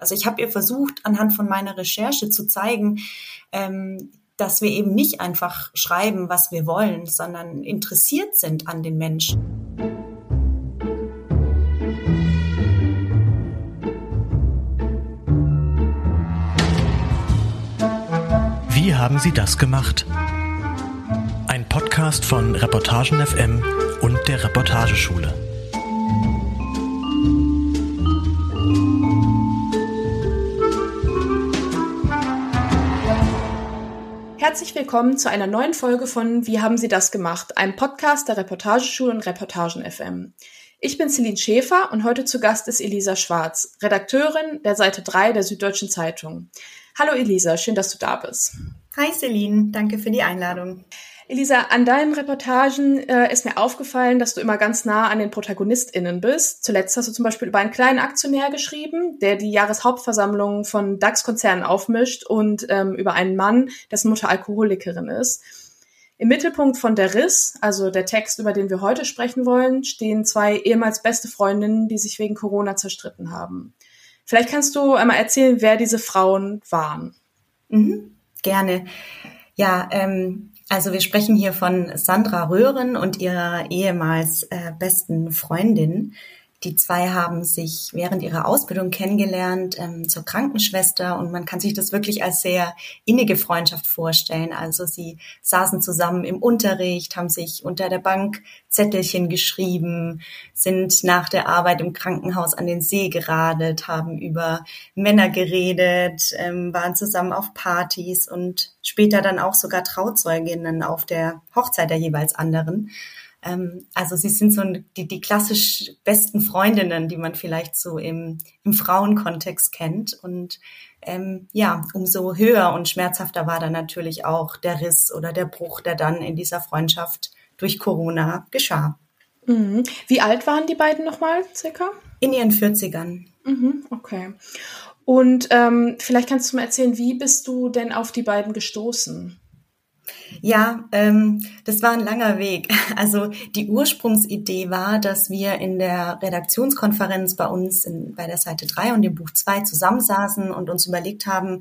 Also ich habe ihr versucht, anhand von meiner Recherche zu zeigen, ähm, dass wir eben nicht einfach schreiben, was wir wollen, sondern interessiert sind an den Menschen. Wie haben Sie das gemacht? Ein Podcast von Reportagen FM und der Reportageschule. Herzlich willkommen zu einer neuen Folge von Wie haben Sie das gemacht? Einem Podcast der Reportageschule und Reportagen FM. Ich bin Celine Schäfer und heute zu Gast ist Elisa Schwarz, Redakteurin der Seite 3 der Süddeutschen Zeitung. Hallo Elisa, schön, dass du da bist. Hi Celine, danke für die Einladung. Elisa, an deinen Reportagen äh, ist mir aufgefallen, dass du immer ganz nah an den ProtagonistInnen bist. Zuletzt hast du zum Beispiel über einen kleinen Aktionär geschrieben, der die Jahreshauptversammlung von DAX-Konzernen aufmischt und ähm, über einen Mann, dessen Mutter Alkoholikerin ist. Im Mittelpunkt von Der Riss, also der Text, über den wir heute sprechen wollen, stehen zwei ehemals beste Freundinnen, die sich wegen Corona zerstritten haben. Vielleicht kannst du einmal erzählen, wer diese Frauen waren. Mhm, gerne. Ja, ähm, also wir sprechen hier von Sandra Röhren und ihrer ehemals äh, besten Freundin. Die zwei haben sich während ihrer Ausbildung kennengelernt ähm, zur Krankenschwester und man kann sich das wirklich als sehr innige Freundschaft vorstellen. Also sie saßen zusammen im Unterricht, haben sich unter der Bank Zettelchen geschrieben, sind nach der Arbeit im Krankenhaus an den See geradet, haben über Männer geredet, ähm, waren zusammen auf Partys und später dann auch sogar Trauzeuginnen auf der Hochzeit der jeweils anderen. Ähm, also sie sind so die, die klassisch besten Freundinnen, die man vielleicht so im, im Frauenkontext kennt. Und ähm, ja, umso höher und schmerzhafter war dann natürlich auch der Riss oder der Bruch, der dann in dieser Freundschaft durch Corona geschah. Mhm. Wie alt waren die beiden nochmal circa? In ihren 40ern. Mhm, okay. Und ähm, vielleicht kannst du mir erzählen, wie bist du denn auf die beiden gestoßen? Ja, ähm, das war ein langer Weg. Also die Ursprungsidee war, dass wir in der Redaktionskonferenz bei uns in, bei der Seite 3 und dem Buch 2 zusammensaßen und uns überlegt haben,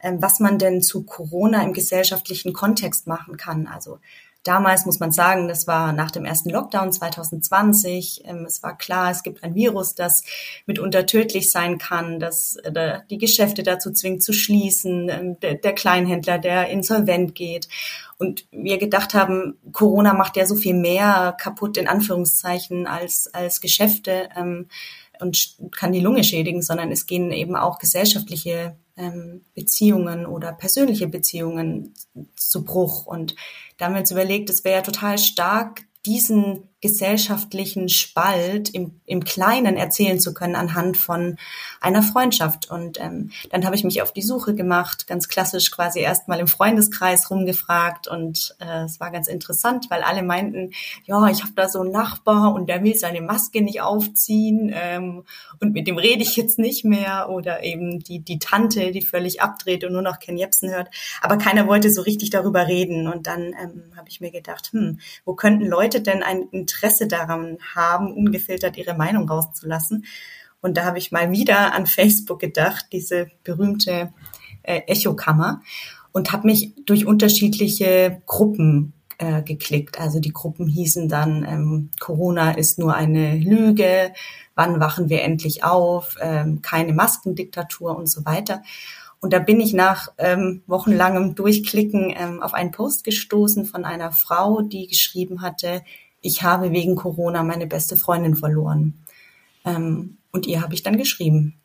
ähm, was man denn zu Corona im gesellschaftlichen Kontext machen kann. Also Damals muss man sagen, das war nach dem ersten Lockdown 2020. Ähm, es war klar, es gibt ein Virus, das mitunter tödlich sein kann, das äh, die Geschäfte dazu zwingt zu schließen, ähm, der, Kleinhändler, der insolvent geht. Und wir gedacht haben, Corona macht ja so viel mehr kaputt in Anführungszeichen als als Geschäfte ähm, und kann die Lunge schädigen, sondern es gehen eben auch gesellschaftliche Beziehungen oder persönliche Beziehungen zu Bruch. Und da haben wir uns überlegt, es wäre ja total stark, diesen gesellschaftlichen Spalt im, im Kleinen erzählen zu können anhand von einer Freundschaft. Und ähm, dann habe ich mich auf die Suche gemacht, ganz klassisch quasi erstmal im Freundeskreis rumgefragt und äh, es war ganz interessant, weil alle meinten, ja, ich habe da so einen Nachbar und der will seine Maske nicht aufziehen ähm, und mit dem rede ich jetzt nicht mehr oder eben die, die Tante, die völlig abdreht und nur noch Ken Jebsen hört. Aber keiner wollte so richtig darüber reden und dann ähm, habe ich mir gedacht, hm, wo könnten Leute denn ein Interesse daran haben, ungefiltert ihre Meinung rauszulassen. Und da habe ich mal wieder an Facebook gedacht, diese berühmte äh, Echokammer, und habe mich durch unterschiedliche Gruppen äh, geklickt. Also die Gruppen hießen dann, ähm, Corona ist nur eine Lüge, wann wachen wir endlich auf, ähm, keine Maskendiktatur und so weiter. Und da bin ich nach ähm, wochenlangem Durchklicken ähm, auf einen Post gestoßen von einer Frau, die geschrieben hatte, ich habe wegen Corona meine beste Freundin verloren. Ähm, und ihr habe ich dann geschrieben.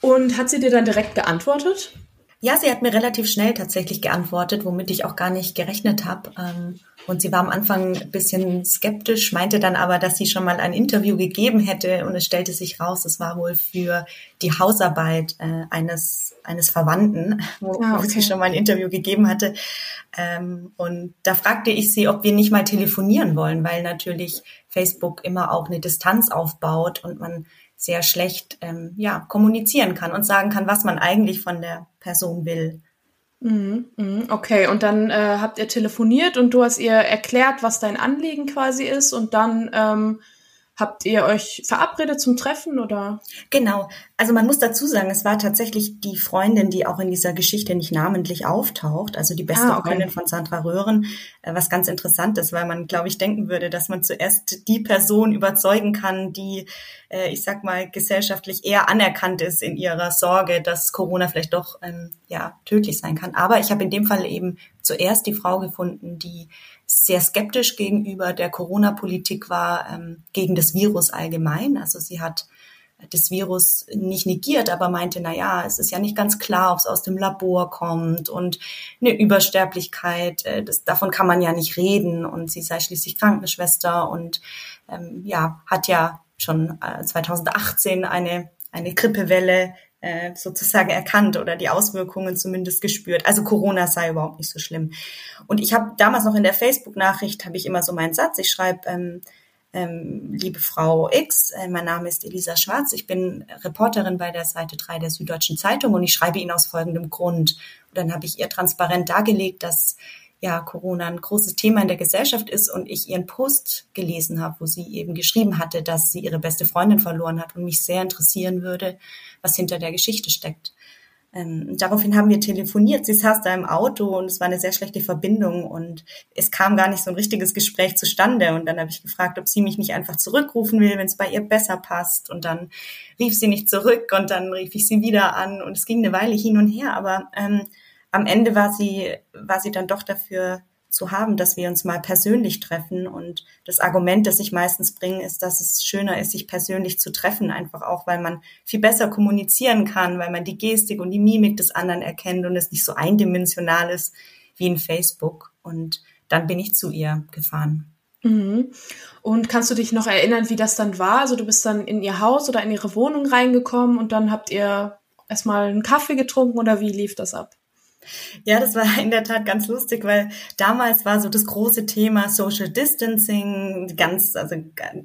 Und hat sie dir dann direkt geantwortet? Ja, sie hat mir relativ schnell tatsächlich geantwortet, womit ich auch gar nicht gerechnet habe. Ähm, und sie war am Anfang ein bisschen skeptisch, meinte dann aber, dass sie schon mal ein Interview gegeben hätte. Und es stellte sich raus, es war wohl für die Hausarbeit äh, eines, eines Verwandten, wo, ah, okay. wo sie schon mal ein Interview gegeben hatte. Ähm, und da fragte ich sie, ob wir nicht mal telefonieren wollen, weil natürlich Facebook immer auch eine Distanz aufbaut und man sehr schlecht ähm, ja, kommunizieren kann und sagen kann, was man eigentlich von der Person will. Mhm, mhm, okay, und dann äh, habt ihr telefoniert und du hast ihr erklärt, was dein Anliegen quasi ist und dann ähm, habt ihr euch verabredet zum Treffen oder? Genau. Also man muss dazu sagen, es war tatsächlich die Freundin, die auch in dieser Geschichte nicht namentlich auftaucht, also die beste ah, okay. Freundin von Sandra Röhren, äh, was ganz interessant ist, weil man, glaube ich, denken würde, dass man zuerst die Person überzeugen kann, die, äh, ich sag mal, gesellschaftlich eher anerkannt ist in ihrer Sorge, dass Corona vielleicht doch ähm, ja tödlich sein kann. Aber ich habe in dem Fall eben zuerst die Frau gefunden, die sehr skeptisch gegenüber der Corona-Politik war, ähm, gegen das Virus allgemein. Also sie hat das Virus nicht negiert, aber meinte, na ja, es ist ja nicht ganz klar, ob es aus dem Labor kommt und eine Übersterblichkeit, äh, das, davon kann man ja nicht reden und sie sei schließlich Krankenschwester und ähm, ja, hat ja schon äh, 2018 eine, eine Grippewelle äh, sozusagen erkannt oder die Auswirkungen zumindest gespürt. Also Corona sei überhaupt nicht so schlimm. Und ich habe damals noch in der Facebook-Nachricht, habe ich immer so meinen Satz, ich schreibe, ähm, ähm, liebe Frau X, äh, mein Name ist Elisa Schwarz, ich bin Reporterin bei der Seite 3 der Süddeutschen Zeitung und ich schreibe Ihnen aus folgendem Grund. Und dann habe ich ihr transparent dargelegt, dass ja Corona ein großes Thema in der Gesellschaft ist und ich ihren Post gelesen habe, wo sie eben geschrieben hatte, dass sie ihre beste Freundin verloren hat und mich sehr interessieren würde, was hinter der Geschichte steckt. Ähm, daraufhin haben wir telefoniert. Sie saß da im Auto und es war eine sehr schlechte Verbindung und es kam gar nicht so ein richtiges Gespräch zustande. Und dann habe ich gefragt, ob sie mich nicht einfach zurückrufen will, wenn es bei ihr besser passt. Und dann rief sie nicht zurück und dann rief ich sie wieder an und es ging eine Weile hin und her. Aber ähm, am Ende war sie, war sie dann doch dafür zu haben, dass wir uns mal persönlich treffen. Und das Argument, das ich meistens bringe, ist, dass es schöner ist, sich persönlich zu treffen, einfach auch, weil man viel besser kommunizieren kann, weil man die Gestik und die Mimik des anderen erkennt und es nicht so eindimensional ist wie in Facebook. Und dann bin ich zu ihr gefahren. Mhm. Und kannst du dich noch erinnern, wie das dann war? Also du bist dann in ihr Haus oder in ihre Wohnung reingekommen und dann habt ihr erstmal einen Kaffee getrunken oder wie lief das ab? Ja, das war in der Tat ganz lustig, weil damals war so das große Thema Social Distancing, ganz, also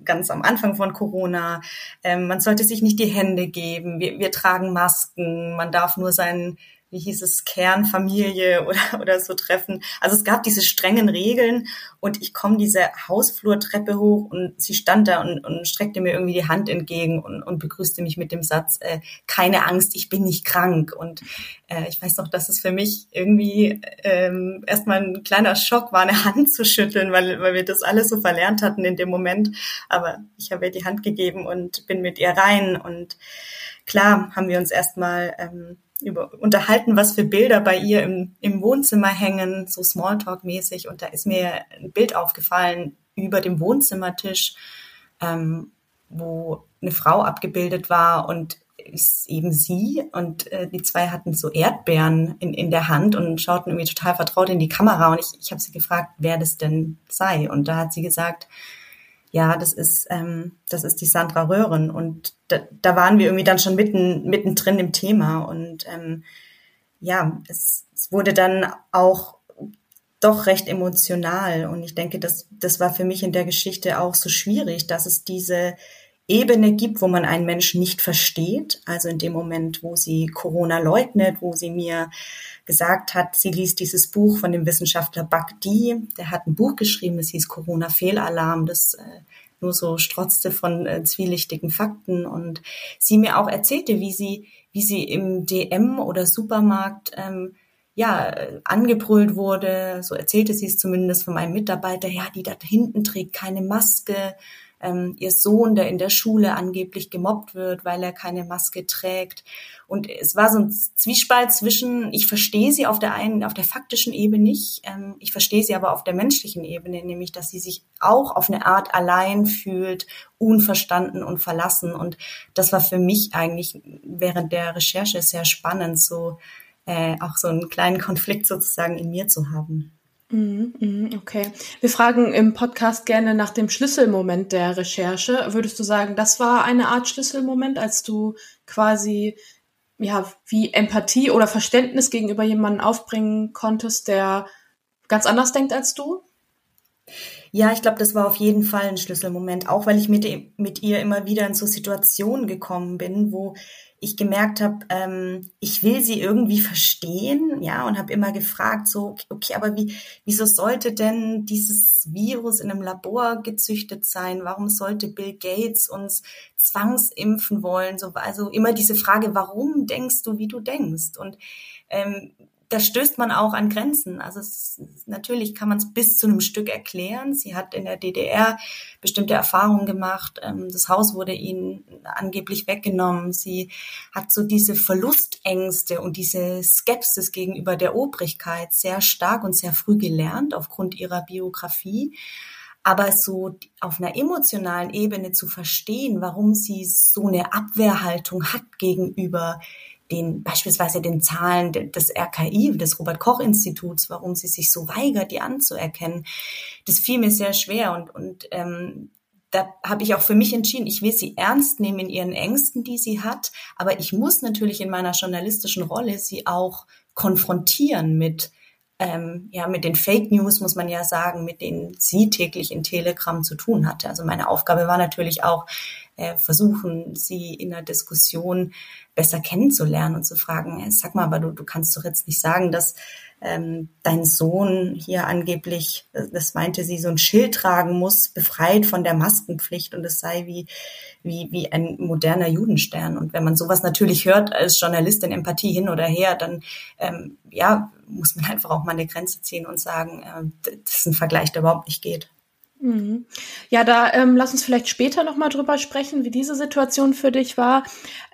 ganz am Anfang von Corona. Ähm, man sollte sich nicht die Hände geben. Wir, wir tragen Masken. Man darf nur seinen wie hieß es, Kernfamilie oder, oder so treffen. Also es gab diese strengen Regeln und ich komme diese Hausflurtreppe hoch und sie stand da und, und streckte mir irgendwie die Hand entgegen und, und begrüßte mich mit dem Satz, äh, keine Angst, ich bin nicht krank. Und äh, ich weiß noch, dass es für mich irgendwie ähm, erstmal ein kleiner Schock war, eine Hand zu schütteln, weil, weil wir das alles so verlernt hatten in dem Moment. Aber ich habe ihr die Hand gegeben und bin mit ihr rein und klar haben wir uns erstmal ähm, über, unterhalten, was für Bilder bei ihr im, im Wohnzimmer hängen, so Smalltalk-mäßig. Und da ist mir ein Bild aufgefallen über dem Wohnzimmertisch, ähm, wo eine Frau abgebildet war und ist eben sie und äh, die zwei hatten so Erdbeeren in, in der Hand und schauten irgendwie total vertraut in die Kamera und ich, ich habe sie gefragt, wer das denn sei und da hat sie gesagt, ja, das ist, ähm, das ist die Sandra Röhren. Und da, da waren wir irgendwie dann schon mitten, mittendrin im Thema. Und ähm, ja, es, es wurde dann auch doch recht emotional. Und ich denke, das, das war für mich in der Geschichte auch so schwierig, dass es diese Ebene gibt, wo man einen Menschen nicht versteht. Also in dem Moment, wo sie Corona leugnet, wo sie mir gesagt hat, sie liest dieses Buch von dem Wissenschaftler Bagdi. Der hat ein Buch geschrieben, das hieß Corona-Fehlalarm. Das äh, nur so strotzte von äh, zwielichtigen Fakten und sie mir auch erzählte, wie sie, wie sie im DM oder Supermarkt ähm, ja, angebrüllt wurde, so erzählte sie es zumindest von meinem Mitarbeiter, ja, die da hinten trägt keine Maske, ähm, ihr Sohn, der in der Schule angeblich gemobbt wird, weil er keine Maske trägt. Und es war so ein Zwiespalt zwischen, ich verstehe sie auf der einen, auf der faktischen Ebene nicht, ähm, ich verstehe sie aber auf der menschlichen Ebene, nämlich, dass sie sich auch auf eine Art allein fühlt, unverstanden und verlassen. Und das war für mich eigentlich während der Recherche sehr spannend, so äh, auch so einen kleinen Konflikt sozusagen in mir zu haben. Mhm, mhm, okay. Wir fragen im Podcast gerne nach dem Schlüsselmoment der Recherche. Würdest du sagen, das war eine Art Schlüsselmoment, als du quasi ja wie Empathie oder Verständnis gegenüber jemandem aufbringen konntest, der ganz anders denkt als du? Ja, ich glaube, das war auf jeden Fall ein Schlüsselmoment, auch weil ich mit, mit ihr immer wieder in so Situationen gekommen bin, wo ich gemerkt habe, ähm, ich will sie irgendwie verstehen, ja, und habe immer gefragt, so, okay, aber wie, wieso sollte denn dieses Virus in einem Labor gezüchtet sein? Warum sollte Bill Gates uns zwangsimpfen wollen? So, also immer diese Frage, warum denkst du, wie du denkst? Und ähm, da stößt man auch an Grenzen. Also es, natürlich kann man es bis zu einem Stück erklären. Sie hat in der DDR bestimmte Erfahrungen gemacht. Ähm, das Haus wurde ihnen angeblich weggenommen. Sie hat so diese Verlustängste und diese Skepsis gegenüber der Obrigkeit sehr stark und sehr früh gelernt aufgrund ihrer Biografie. Aber so auf einer emotionalen Ebene zu verstehen, warum sie so eine Abwehrhaltung hat gegenüber den, beispielsweise den Zahlen des RKI, des Robert-Koch-Instituts, warum sie sich so weigert, die anzuerkennen. Das fiel mir sehr schwer und, und ähm, da habe ich auch für mich entschieden, ich will sie ernst nehmen in ihren Ängsten, die sie hat, aber ich muss natürlich in meiner journalistischen Rolle sie auch konfrontieren mit ähm, ja mit den Fake News muss man ja sagen, mit denen sie täglich in Telegram zu tun hatte. Also meine Aufgabe war natürlich auch äh, versuchen, sie in der Diskussion besser kennenzulernen und zu fragen, hey, sag mal, aber du, du kannst doch jetzt nicht sagen, dass ähm, dein Sohn hier angeblich, äh, das meinte sie, so ein Schild tragen muss, befreit von der Maskenpflicht und es sei wie, wie, wie ein moderner Judenstern. Und wenn man sowas natürlich hört als Journalistin Empathie hin oder her, dann ähm, ja, muss man einfach auch mal eine Grenze ziehen und sagen, äh, das ist ein Vergleich, der überhaupt nicht geht. Mhm. Ja, da ähm, lass uns vielleicht später nochmal drüber sprechen, wie diese Situation für dich war.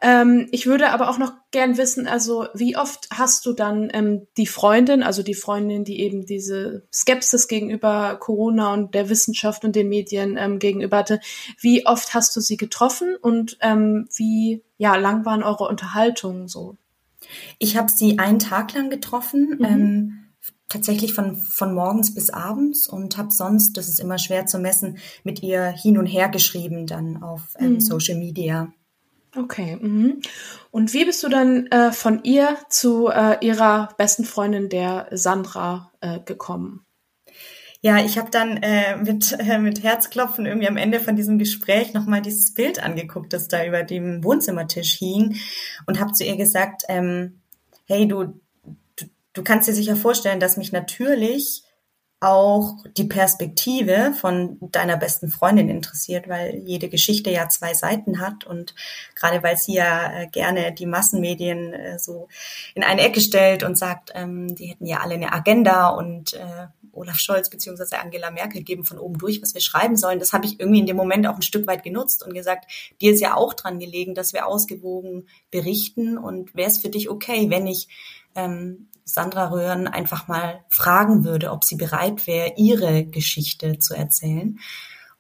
Ähm, ich würde aber auch noch gern wissen, also wie oft hast du dann ähm, die Freundin, also die Freundin, die eben diese Skepsis gegenüber Corona und der Wissenschaft und den Medien ähm, gegenüber hatte, wie oft hast du sie getroffen und ähm, wie ja lang waren eure Unterhaltungen so? Ich habe sie einen Tag lang getroffen. Mhm. Ähm, tatsächlich von, von morgens bis abends und habe sonst, das ist immer schwer zu messen, mit ihr hin und her geschrieben dann auf ähm, mhm. Social Media. Okay. Mhm. Und wie bist du dann äh, von ihr zu äh, ihrer besten Freundin, der Sandra, äh, gekommen? Ja, ich habe dann äh, mit, äh, mit Herzklopfen irgendwie am Ende von diesem Gespräch nochmal dieses Bild angeguckt, das da über dem Wohnzimmertisch hing und habe zu ihr gesagt, ähm, hey du, du kannst dir sicher vorstellen, dass mich natürlich auch die Perspektive von deiner besten Freundin interessiert, weil jede Geschichte ja zwei Seiten hat und gerade weil sie ja äh, gerne die Massenmedien äh, so in eine Ecke stellt und sagt, ähm, die hätten ja alle eine Agenda und äh, Olaf Scholz beziehungsweise Angela Merkel geben von oben durch, was wir schreiben sollen. Das habe ich irgendwie in dem Moment auch ein Stück weit genutzt und gesagt, dir ist ja auch dran gelegen, dass wir ausgewogen berichten und wäre es für dich okay, wenn ich ähm, Sandra Röhren einfach mal fragen würde, ob sie bereit wäre, ihre Geschichte zu erzählen.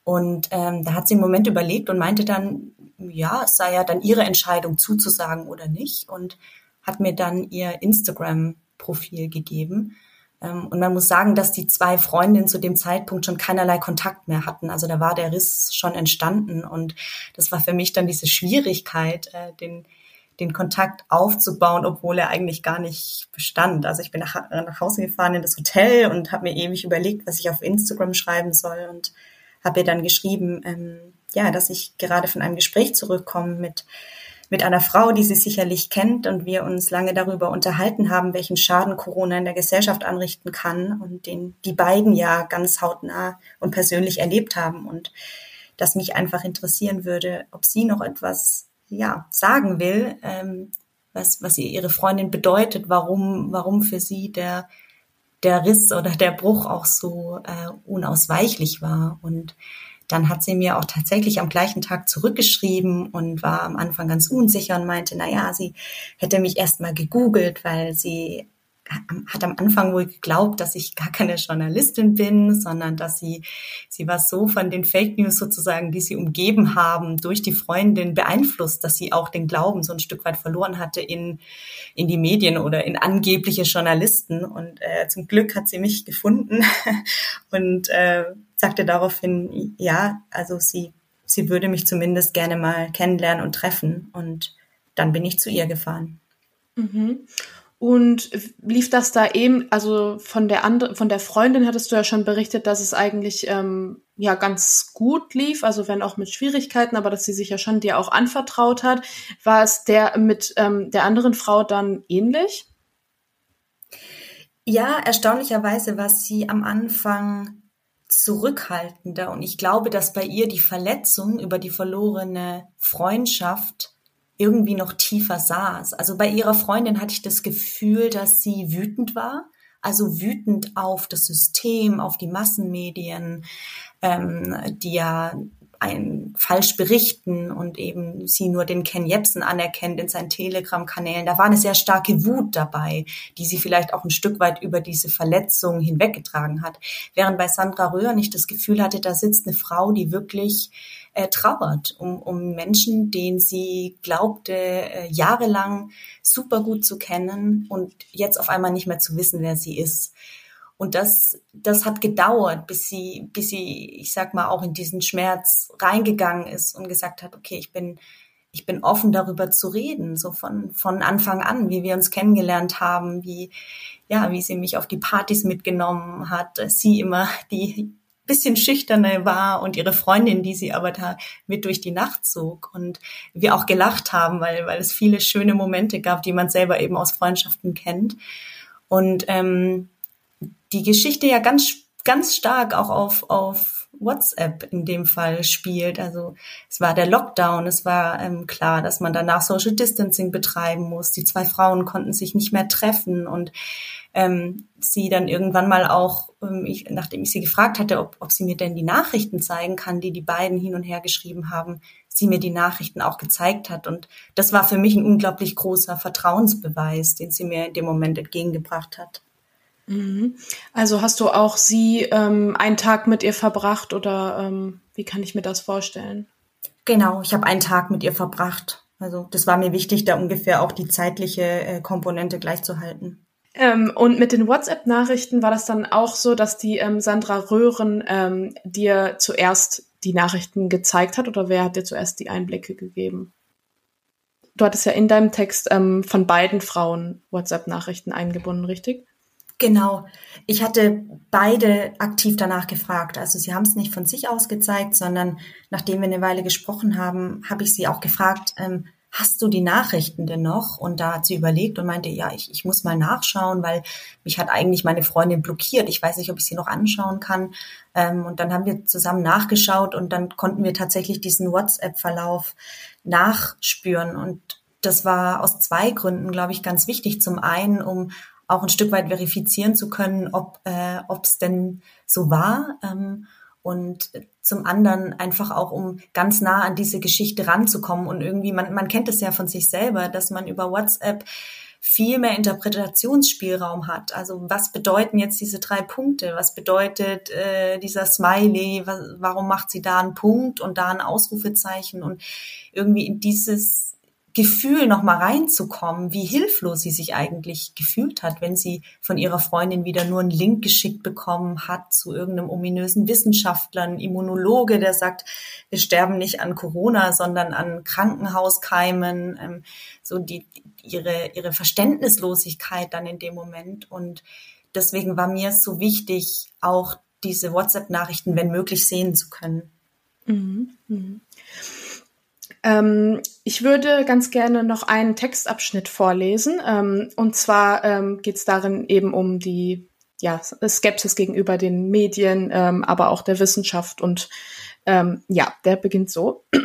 Und ähm, da hat sie einen Moment überlegt und meinte dann, ja, es sei ja dann ihre Entscheidung zuzusagen oder nicht und hat mir dann ihr Instagram-Profil gegeben. Ähm, und man muss sagen, dass die zwei Freundinnen zu dem Zeitpunkt schon keinerlei Kontakt mehr hatten. Also da war der Riss schon entstanden und das war für mich dann diese Schwierigkeit, äh, den den Kontakt aufzubauen, obwohl er eigentlich gar nicht bestand. Also ich bin nach, nach Hause gefahren in das Hotel und habe mir ewig überlegt, was ich auf Instagram schreiben soll und habe ihr dann geschrieben, ähm, ja, dass ich gerade von einem Gespräch zurückkomme mit mit einer Frau, die sie sicherlich kennt und wir uns lange darüber unterhalten haben, welchen Schaden Corona in der Gesellschaft anrichten kann und den die beiden ja ganz hautnah und persönlich erlebt haben und dass mich einfach interessieren würde, ob sie noch etwas ja, sagen will, ähm, was, was ihr ihre Freundin bedeutet, warum, warum für sie der, der Riss oder der Bruch auch so äh, unausweichlich war. Und dann hat sie mir auch tatsächlich am gleichen Tag zurückgeschrieben und war am Anfang ganz unsicher und meinte, na ja, sie hätte mich erst mal gegoogelt, weil sie hat am Anfang wohl geglaubt, dass ich gar keine Journalistin bin, sondern dass sie, sie war so von den Fake News sozusagen, die sie umgeben haben, durch die Freundin beeinflusst, dass sie auch den Glauben so ein Stück weit verloren hatte in, in die Medien oder in angebliche Journalisten. Und äh, zum Glück hat sie mich gefunden und äh, sagte daraufhin, ja, also sie, sie würde mich zumindest gerne mal kennenlernen und treffen. Und dann bin ich zu ihr gefahren. Mhm. Und lief das da eben, also von der anderen, von der Freundin hattest du ja schon berichtet, dass es eigentlich ähm, ja ganz gut lief, also wenn auch mit Schwierigkeiten, aber dass sie sich ja schon dir auch anvertraut hat. War es der mit ähm, der anderen Frau dann ähnlich? Ja, erstaunlicherweise war sie am Anfang zurückhaltender und ich glaube, dass bei ihr die Verletzung über die verlorene Freundschaft irgendwie noch tiefer saß. Also bei ihrer Freundin hatte ich das Gefühl, dass sie wütend war, also wütend auf das System, auf die Massenmedien, ähm, die ja ein falsch berichten und eben sie nur den Ken Jebsen anerkennt in seinen Telegram-Kanälen. Da war eine sehr starke Wut dabei, die sie vielleicht auch ein Stück weit über diese Verletzung hinweggetragen hat. Während bei Sandra Röhr nicht das Gefühl hatte, da sitzt eine Frau, die wirklich äh, trauert um, um Menschen, den sie glaubte, äh, jahrelang super gut zu kennen und jetzt auf einmal nicht mehr zu wissen, wer sie ist. Und das, das hat gedauert, bis sie, bis sie, ich sag mal, auch in diesen Schmerz reingegangen ist und gesagt hat, okay, ich bin, ich bin offen darüber zu reden, so von, von Anfang an, wie wir uns kennengelernt haben, wie, ja, wie sie mich auf die Partys mitgenommen hat, sie immer die bisschen schüchterne war und ihre Freundin, die sie aber da mit durch die Nacht zog und wir auch gelacht haben, weil, weil es viele schöne Momente gab, die man selber eben aus Freundschaften kennt. Und ähm, die Geschichte ja ganz, ganz stark auch auf, auf WhatsApp in dem Fall spielt. Also es war der Lockdown, es war ähm, klar, dass man danach Social Distancing betreiben muss. Die zwei Frauen konnten sich nicht mehr treffen und ähm, sie dann irgendwann mal auch, ähm, ich, nachdem ich sie gefragt hatte, ob, ob sie mir denn die Nachrichten zeigen kann, die die beiden hin und her geschrieben haben, sie mir die Nachrichten auch gezeigt hat. Und das war für mich ein unglaublich großer Vertrauensbeweis, den sie mir in dem Moment entgegengebracht hat. Mhm. Also hast du auch sie ähm, einen Tag mit ihr verbracht oder ähm, wie kann ich mir das vorstellen? Genau, ich habe einen Tag mit ihr verbracht. Also das war mir wichtig, da ungefähr auch die zeitliche äh, Komponente gleichzuhalten. Ähm, und mit den WhatsApp-Nachrichten war das dann auch so, dass die ähm, Sandra Röhren ähm, dir zuerst die Nachrichten gezeigt hat oder wer hat dir zuerst die Einblicke gegeben? Du hattest ja in deinem Text ähm, von beiden Frauen WhatsApp-Nachrichten eingebunden, richtig? Genau. Ich hatte beide aktiv danach gefragt. Also sie haben es nicht von sich aus gezeigt, sondern nachdem wir eine Weile gesprochen haben, habe ich sie auch gefragt, ähm, hast du die Nachrichten denn noch? Und da hat sie überlegt und meinte, ja, ich, ich muss mal nachschauen, weil mich hat eigentlich meine Freundin blockiert. Ich weiß nicht, ob ich sie noch anschauen kann. Ähm, und dann haben wir zusammen nachgeschaut und dann konnten wir tatsächlich diesen WhatsApp-Verlauf nachspüren. Und das war aus zwei Gründen, glaube ich, ganz wichtig. Zum einen, um auch ein Stück weit verifizieren zu können, ob äh, es denn so war. Ähm, und zum anderen einfach auch, um ganz nah an diese Geschichte ranzukommen. Und irgendwie, man, man kennt es ja von sich selber, dass man über WhatsApp viel mehr Interpretationsspielraum hat. Also was bedeuten jetzt diese drei Punkte? Was bedeutet äh, dieser Smiley? Was, warum macht sie da einen Punkt und da ein Ausrufezeichen? Und irgendwie in dieses Gefühl noch mal reinzukommen, wie hilflos sie sich eigentlich gefühlt hat, wenn sie von ihrer Freundin wieder nur einen Link geschickt bekommen hat zu irgendeinem ominösen Wissenschaftler, ein Immunologe, der sagt, wir sterben nicht an Corona, sondern an Krankenhauskeimen, ähm, so die ihre ihre Verständnislosigkeit dann in dem Moment und deswegen war mir es so wichtig, auch diese WhatsApp-Nachrichten, wenn möglich, sehen zu können. Mhm. Mhm. Ähm, ich würde ganz gerne noch einen Textabschnitt vorlesen. Ähm, und zwar ähm, geht es darin eben um die ja, Skepsis gegenüber den Medien, ähm, aber auch der Wissenschaft. Und ähm, ja, der beginnt so.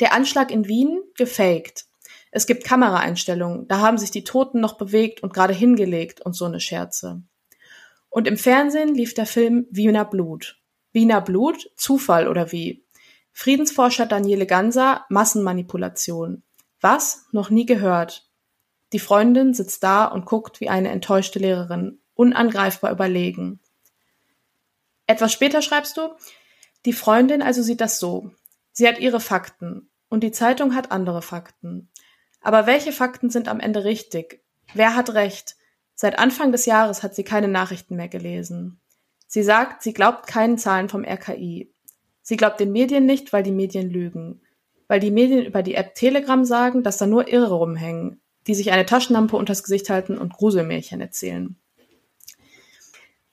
Der Anschlag in Wien gefaked. Es gibt Kameraeinstellungen, da haben sich die Toten noch bewegt und gerade hingelegt und so eine Scherze. Und im Fernsehen lief der Film Wiener Blut. Wiener Blut? Zufall oder wie? Friedensforscher Daniele Ganser Massenmanipulation. Was? Noch nie gehört. Die Freundin sitzt da und guckt wie eine enttäuschte Lehrerin, unangreifbar überlegen. Etwas später schreibst du, die Freundin also sieht das so. Sie hat ihre Fakten und die Zeitung hat andere Fakten. Aber welche Fakten sind am Ende richtig? Wer hat recht? Seit Anfang des Jahres hat sie keine Nachrichten mehr gelesen. Sie sagt, sie glaubt keinen Zahlen vom RKI. Sie glaubt den Medien nicht, weil die Medien lügen. Weil die Medien über die App Telegram sagen, dass da nur Irre rumhängen. die sich eine Taschenlampe unters Gesicht halten und Gruselmärchen erzählen.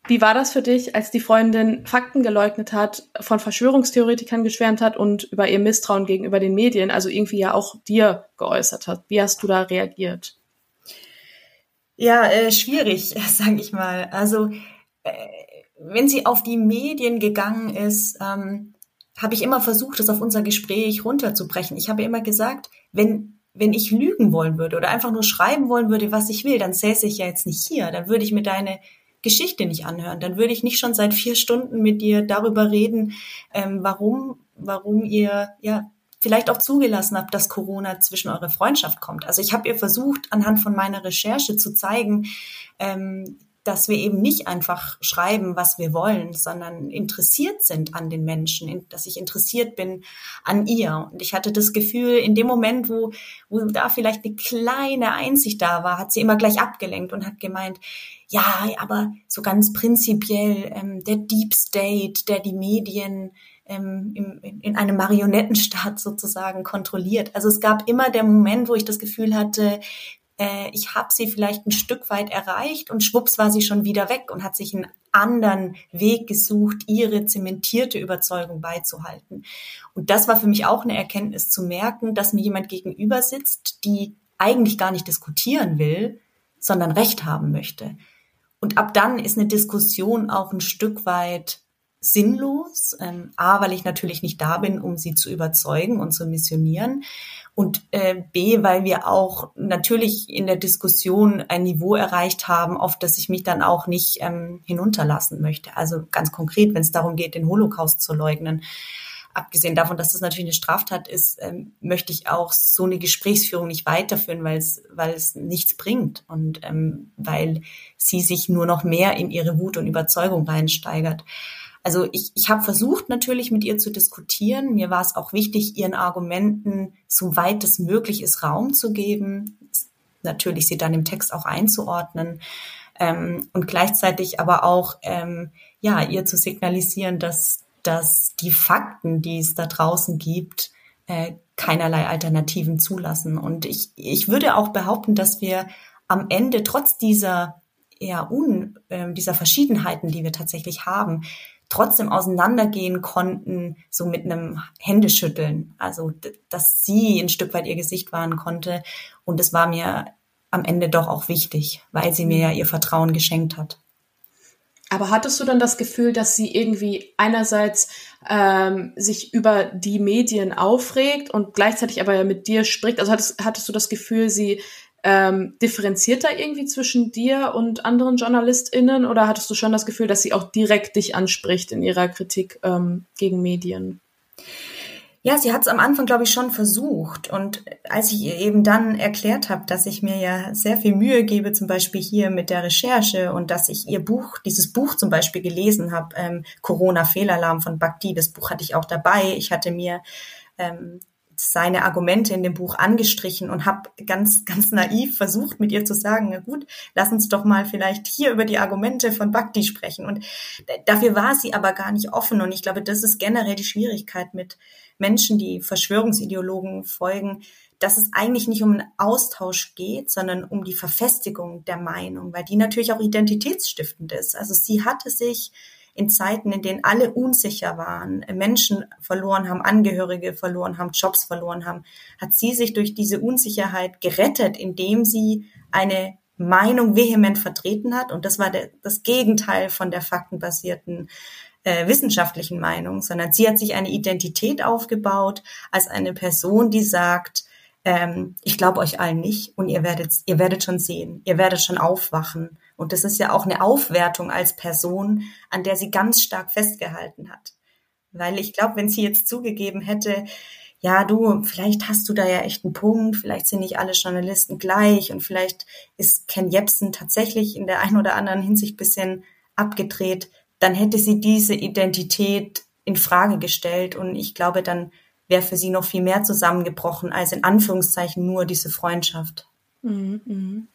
Wie war das für dich, als die Freundin Fakten geleugnet hat, von Verschwörungstheoretikern geschwärmt hat und über ihr Misstrauen gegenüber den Medien, also irgendwie ja auch dir geäußert hat? Wie hast du da reagiert? Ja, äh, schwierig, sage ich mal. Also äh, wenn sie auf die Medien gegangen ist, ähm, habe ich immer versucht, das auf unser Gespräch runterzubrechen. Ich habe immer gesagt, wenn wenn ich lügen wollen würde oder einfach nur schreiben wollen würde, was ich will, dann säße ich ja jetzt nicht hier. Dann würde ich mir deine Geschichte nicht anhören. Dann würde ich nicht schon seit vier Stunden mit dir darüber reden, ähm, warum, warum ihr ja vielleicht auch zugelassen habt, dass Corona zwischen eure Freundschaft kommt. Also ich habe ihr versucht, anhand von meiner Recherche zu zeigen, ähm, dass wir eben nicht einfach schreiben, was wir wollen, sondern interessiert sind an den Menschen, dass ich interessiert bin an ihr. Und ich hatte das Gefühl, in dem Moment, wo, wo da vielleicht eine kleine Einsicht da war, hat sie immer gleich abgelenkt und hat gemeint, ja, aber so ganz prinzipiell ähm, der Deep State, der die Medien ähm, im, in einem Marionettenstaat sozusagen kontrolliert. Also es gab immer der Moment, wo ich das Gefühl hatte, äh, ich habe sie vielleicht ein Stück weit erreicht und schwupps war sie schon wieder weg und hat sich einen anderen Weg gesucht, ihre zementierte Überzeugung beizuhalten. Und das war für mich auch eine Erkenntnis zu merken, dass mir jemand gegenüber sitzt, die eigentlich gar nicht diskutieren will, sondern Recht haben möchte. Und ab dann ist eine Diskussion auch ein Stück weit sinnlos. Ähm, A, weil ich natürlich nicht da bin, um sie zu überzeugen und zu missionieren. Und äh, B, weil wir auch natürlich in der Diskussion ein Niveau erreicht haben, auf das ich mich dann auch nicht ähm, hinunterlassen möchte. Also ganz konkret, wenn es darum geht, den Holocaust zu leugnen abgesehen davon, dass das natürlich eine Straftat ist, ähm, möchte ich auch so eine Gesprächsführung nicht weiterführen, weil es, weil es nichts bringt und ähm, weil sie sich nur noch mehr in ihre Wut und Überzeugung reinsteigert. Also ich, ich habe versucht natürlich mit ihr zu diskutieren. Mir war es auch wichtig, ihren Argumenten, so weit es möglich ist, Raum zu geben. Natürlich sie dann im Text auch einzuordnen. Ähm, und gleichzeitig aber auch ähm, ja ihr zu signalisieren, dass dass die Fakten, die es da draußen gibt, äh, keinerlei Alternativen zulassen. Und ich, ich würde auch behaupten, dass wir am Ende trotz dieser ja, un, äh, dieser Verschiedenheiten, die wir tatsächlich haben, trotzdem auseinandergehen konnten, so mit einem Händeschütteln. Also, dass sie ein Stück weit ihr Gesicht wahren konnte. Und es war mir am Ende doch auch wichtig, weil sie mir ja ihr Vertrauen geschenkt hat. Aber hattest du dann das Gefühl, dass sie irgendwie einerseits ähm, sich über die Medien aufregt und gleichzeitig aber ja mit dir spricht? Also hattest, hattest du das Gefühl, sie ähm, differenziert da irgendwie zwischen dir und anderen JournalistInnen oder hattest du schon das Gefühl, dass sie auch direkt dich anspricht in ihrer Kritik ähm, gegen Medien? Ja, sie hat es am Anfang, glaube ich, schon versucht. Und als ich ihr eben dann erklärt habe, dass ich mir ja sehr viel Mühe gebe, zum Beispiel hier mit der Recherche und dass ich ihr Buch, dieses Buch zum Beispiel gelesen habe, ähm, Corona-Fehlalarm von Bhakti, das Buch hatte ich auch dabei. Ich hatte mir ähm, seine Argumente in dem Buch angestrichen und habe ganz, ganz naiv versucht, mit ihr zu sagen, na gut, lass uns doch mal vielleicht hier über die Argumente von Bhakti sprechen. Und dafür war sie aber gar nicht offen. Und ich glaube, das ist generell die Schwierigkeit mit Menschen, die Verschwörungsideologen folgen, dass es eigentlich nicht um einen Austausch geht, sondern um die Verfestigung der Meinung, weil die natürlich auch identitätsstiftend ist. Also sie hatte sich in Zeiten, in denen alle unsicher waren, Menschen verloren haben, Angehörige verloren haben, Jobs verloren haben, hat sie sich durch diese Unsicherheit gerettet, indem sie eine Meinung vehement vertreten hat. Und das war der, das Gegenteil von der faktenbasierten äh, wissenschaftlichen Meinung, sondern sie hat sich eine Identität aufgebaut als eine Person, die sagt, ähm, ich glaube euch allen nicht und ihr werdet, ihr werdet schon sehen, ihr werdet schon aufwachen und das ist ja auch eine Aufwertung als Person, an der sie ganz stark festgehalten hat. Weil ich glaube, wenn sie jetzt zugegeben hätte, ja, du, vielleicht hast du da ja echt einen Punkt, vielleicht sind nicht alle Journalisten gleich und vielleicht ist Ken Jebsen tatsächlich in der einen oder anderen Hinsicht bisschen abgedreht, dann hätte sie diese Identität in Frage gestellt und ich glaube, dann wäre für sie noch viel mehr zusammengebrochen als in Anführungszeichen nur diese Freundschaft. Mhm. mhm.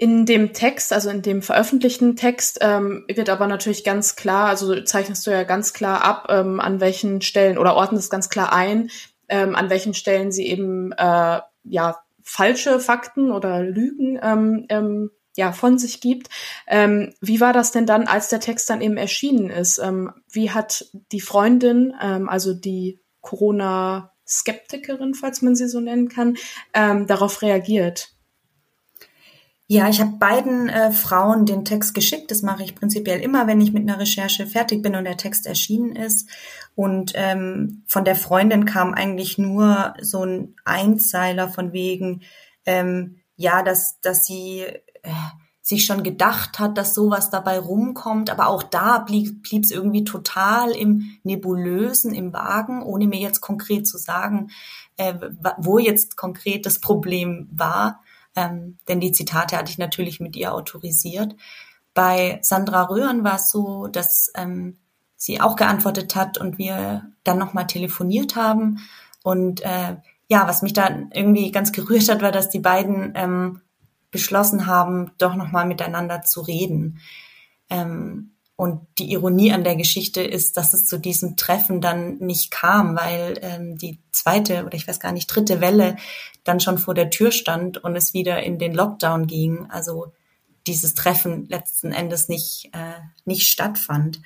In dem Text, also in dem veröffentlichten Text, ähm, wird aber natürlich ganz klar, also zeichnest du ja ganz klar ab, ähm, an welchen Stellen oder ordnest ganz klar ein, ähm, an welchen Stellen sie eben äh, ja falsche Fakten oder Lügen ähm, ähm, ja, von sich gibt. Ähm, wie war das denn dann, als der Text dann eben erschienen ist? Ähm, wie hat die Freundin, ähm, also die Corona-Skeptikerin, falls man sie so nennen kann, ähm, darauf reagiert? Ja, ich habe beiden äh, Frauen den Text geschickt. Das mache ich prinzipiell immer, wenn ich mit einer Recherche fertig bin und der Text erschienen ist. Und ähm, von der Freundin kam eigentlich nur so ein Einzeiler von wegen, ähm, ja, dass, dass sie äh, sich schon gedacht hat, dass sowas dabei rumkommt. Aber auch da blieb es irgendwie total im Nebulösen, im Wagen, ohne mir jetzt konkret zu sagen, äh, wo jetzt konkret das Problem war. Ähm, denn die Zitate hatte ich natürlich mit ihr autorisiert. Bei Sandra Röhren war es so, dass ähm, sie auch geantwortet hat und wir dann nochmal telefoniert haben. Und äh, ja, was mich dann irgendwie ganz gerührt hat, war, dass die beiden ähm, beschlossen haben, doch nochmal miteinander zu reden. Ähm, und die Ironie an der Geschichte ist, dass es zu diesem Treffen dann nicht kam, weil ähm, die zweite oder ich weiß gar nicht dritte Welle dann schon vor der Tür stand und es wieder in den Lockdown ging. Also dieses Treffen letzten Endes nicht äh, nicht stattfand.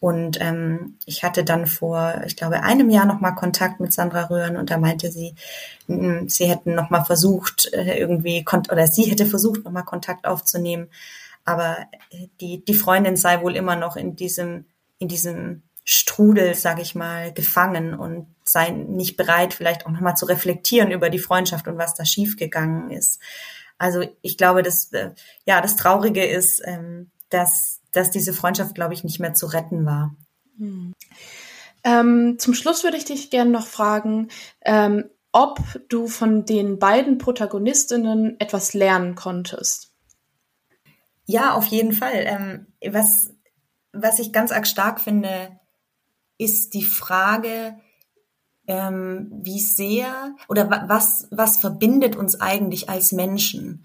Und ähm, ich hatte dann vor, ich glaube, einem Jahr nochmal Kontakt mit Sandra Röhren und da meinte sie, sie hätten nochmal versucht, äh, irgendwie, oder sie hätte versucht, nochmal Kontakt aufzunehmen. Aber äh, die, die Freundin sei wohl immer noch in diesem, in diesem Strudel, sage ich mal, gefangen und sei nicht bereit, vielleicht auch nochmal zu reflektieren über die Freundschaft und was da schiefgegangen ist. Also ich glaube, dass äh, ja das Traurige ist, ähm, dass dass diese Freundschaft, glaube ich, nicht mehr zu retten war. Hm. Ähm, zum Schluss würde ich dich gerne noch fragen, ähm, ob du von den beiden Protagonistinnen etwas lernen konntest. Ja, auf jeden Fall. Ähm, was, was ich ganz arg stark finde, ist die Frage, ähm, wie sehr oder was, was verbindet uns eigentlich als Menschen?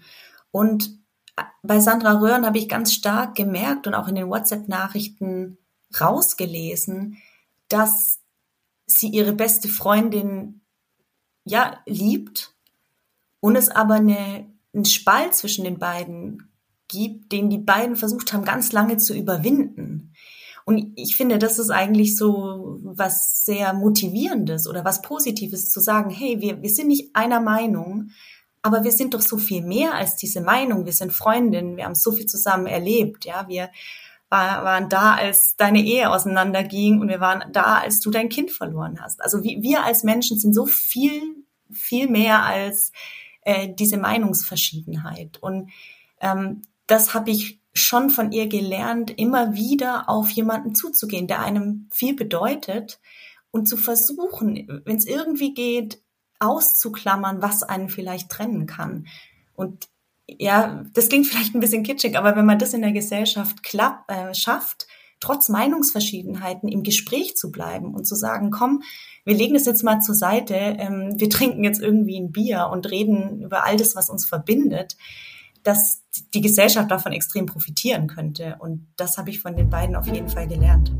Und bei Sandra Röhren habe ich ganz stark gemerkt und auch in den WhatsApp-Nachrichten rausgelesen, dass sie ihre beste Freundin ja liebt und es aber eine, einen Spalt zwischen den beiden gibt, den die beiden versucht haben, ganz lange zu überwinden. Und ich finde, das ist eigentlich so was sehr Motivierendes oder was Positives zu sagen, hey, wir, wir sind nicht einer Meinung, aber wir sind doch so viel mehr als diese Meinung. Wir sind Freundinnen, wir haben so viel zusammen erlebt, ja, wir war, waren da, als deine Ehe auseinanderging und wir waren da, als du dein Kind verloren hast. Also wir, wir als Menschen sind so viel, viel mehr als äh, diese Meinungsverschiedenheit. Und ähm, das habe ich schon von ihr gelernt, immer wieder auf jemanden zuzugehen, der einem viel bedeutet und zu versuchen, wenn es irgendwie geht, auszuklammern, was einen vielleicht trennen kann. Und ja, das klingt vielleicht ein bisschen kitschig, aber wenn man das in der Gesellschaft klapp, äh, schafft, trotz Meinungsverschiedenheiten im Gespräch zu bleiben und zu sagen, komm, wir legen es jetzt mal zur Seite, ähm, wir trinken jetzt irgendwie ein Bier und reden über all das, was uns verbindet, dass die Gesellschaft davon extrem profitieren könnte. Und das habe ich von den beiden auf jeden Fall gelernt.